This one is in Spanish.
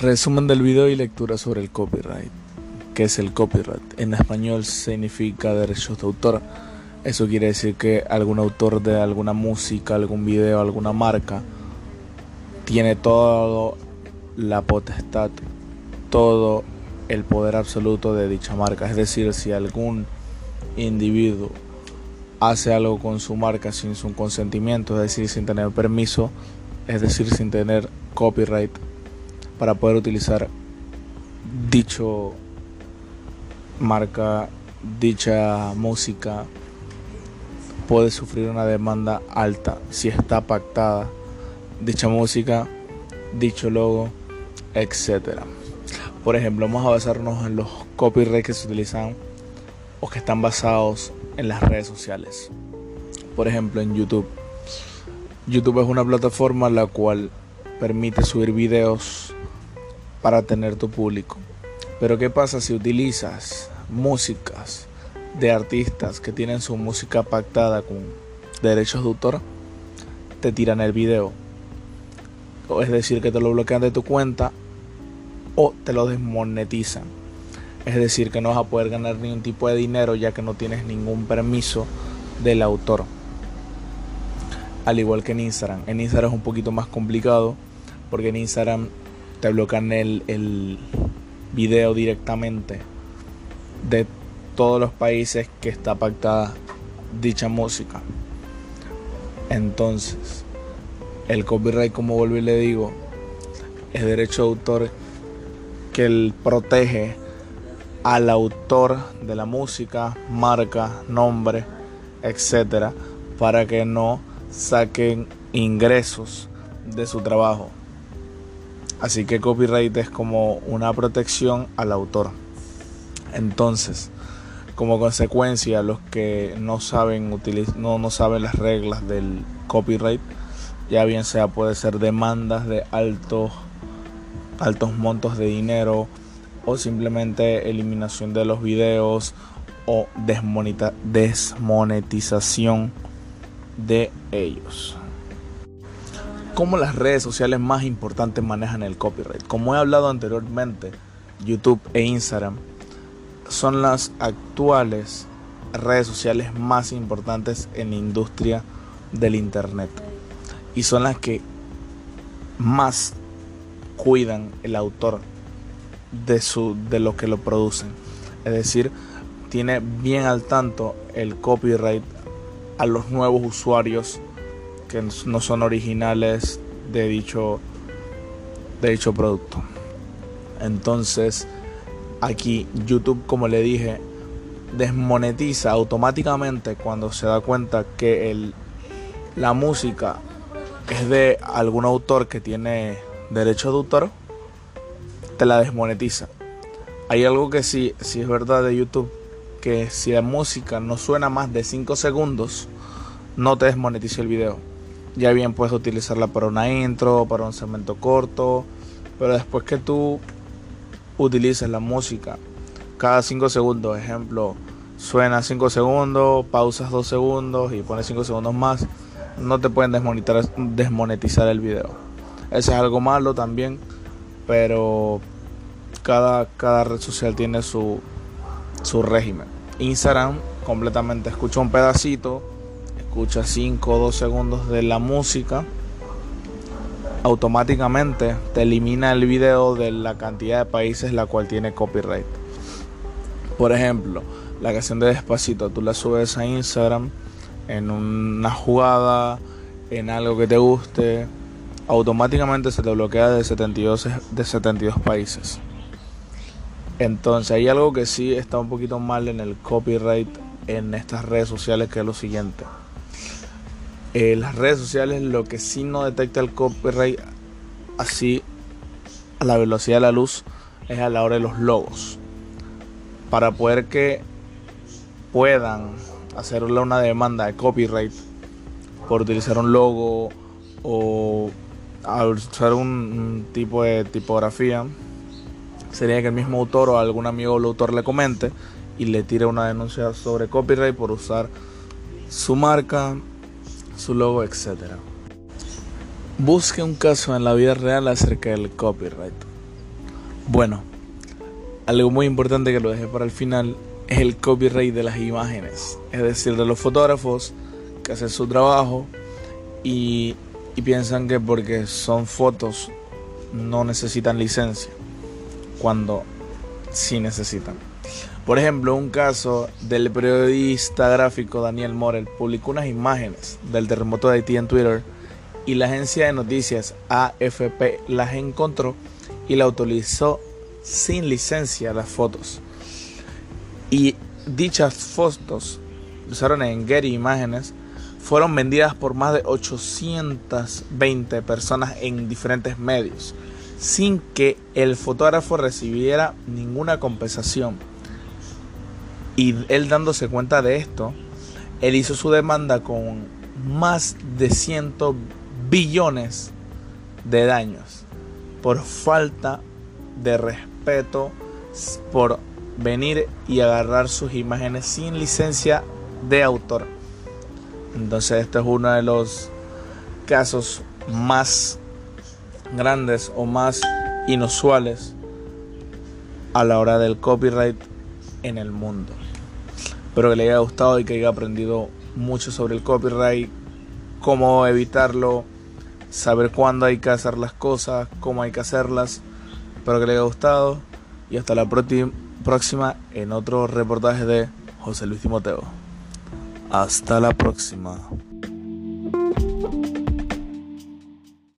Resumen del video y lectura sobre el copyright. ¿Qué es el copyright? En español significa derechos de autor. Eso quiere decir que algún autor de alguna música, algún video, alguna marca tiene toda la potestad, todo el poder absoluto de dicha marca. Es decir, si algún individuo hace algo con su marca sin su consentimiento, es decir, sin tener permiso, es decir, sin tener copyright, para poder utilizar dicho marca, dicha música, puede sufrir una demanda alta si está pactada dicha música, dicho logo, etc. Por ejemplo, vamos a basarnos en los copyrights que se utilizan o que están basados en las redes sociales. Por ejemplo, en YouTube. YouTube es una plataforma la cual permite subir videos para tener tu público. Pero ¿qué pasa si utilizas músicas de artistas que tienen su música pactada con derechos de autor? Te tiran el video. O es decir, que te lo bloquean de tu cuenta o te lo desmonetizan. Es decir, que no vas a poder ganar ningún tipo de dinero ya que no tienes ningún permiso del autor. Al igual que en Instagram. En Instagram es un poquito más complicado porque en Instagram te bloquean el, el video directamente de todos los países que está pactada dicha música. Entonces, el copyright, como vuelvo y le digo, es derecho de autor que protege al autor de la música, marca, nombre, etcétera, para que no saquen ingresos de su trabajo. Así que copyright es como una protección al autor. Entonces, como consecuencia, los que no saben no, no saben las reglas del copyright, ya bien sea puede ser demandas de altos altos montos de dinero o simplemente eliminación de los videos o desmonetización de ellos cómo las redes sociales más importantes manejan el copyright. Como he hablado anteriormente, YouTube e Instagram son las actuales redes sociales más importantes en la industria del Internet. Y son las que más cuidan el autor de, su, de lo que lo producen. Es decir, tiene bien al tanto el copyright a los nuevos usuarios que no son originales de dicho, de dicho producto. Entonces, aquí YouTube, como le dije, desmonetiza automáticamente cuando se da cuenta que el, la música es de algún autor que tiene derecho de autor, te la desmonetiza. Hay algo que sí, sí es verdad de YouTube, que si la música no suena más de 5 segundos, no te desmonetiza el video. Ya bien puedes utilizarla para una intro, para un segmento corto, pero después que tú utilices la música cada 5 segundos, ejemplo, suena 5 segundos, pausas 2 segundos y pones 5 segundos más, no te pueden desmonetizar el video. Eso es algo malo también, pero cada, cada red social tiene su, su régimen. Instagram completamente escucha un pedacito escucha 5 o 2 segundos de la música, automáticamente te elimina el video de la cantidad de países la cual tiene copyright. Por ejemplo, la canción de Despacito, tú la subes a Instagram en una jugada, en algo que te guste, automáticamente se te bloquea de 72, de 72 países. Entonces hay algo que sí está un poquito mal en el copyright en estas redes sociales que es lo siguiente. Eh, las redes sociales lo que sí no detecta el copyright así a la velocidad de la luz es a la hora de los logos. Para poder que puedan hacerle una demanda de copyright por utilizar un logo o usar un, tipo de tipografía, sería que el mismo autor o algún amigo del autor le comente y le tire una denuncia sobre copyright por usar su marca, su logo, etc. Busque un caso en la vida real acerca del copyright. Bueno, algo muy importante que lo dejé para el final es el copyright de las imágenes, es decir, de los fotógrafos que hacen su trabajo y, y piensan que porque son fotos no necesitan licencia, cuando sí necesitan. Por ejemplo, un caso del periodista gráfico Daniel Morel publicó unas imágenes del terremoto de Haití en Twitter y la agencia de noticias AFP las encontró y la utilizó sin licencia las fotos. Y dichas fotos usaron en Getty Imágenes fueron vendidas por más de 820 personas en diferentes medios, sin que el fotógrafo recibiera ninguna compensación. Y él dándose cuenta de esto, él hizo su demanda con más de 100 billones de daños por falta de respeto, por venir y agarrar sus imágenes sin licencia de autor. Entonces este es uno de los casos más grandes o más inusuales a la hora del copyright en el mundo. Espero que le haya gustado y que haya aprendido mucho sobre el copyright, cómo evitarlo, saber cuándo hay que hacer las cosas, cómo hay que hacerlas. Espero que le haya gustado y hasta la próxima en otro reportaje de José Luis Timoteo. Hasta la próxima.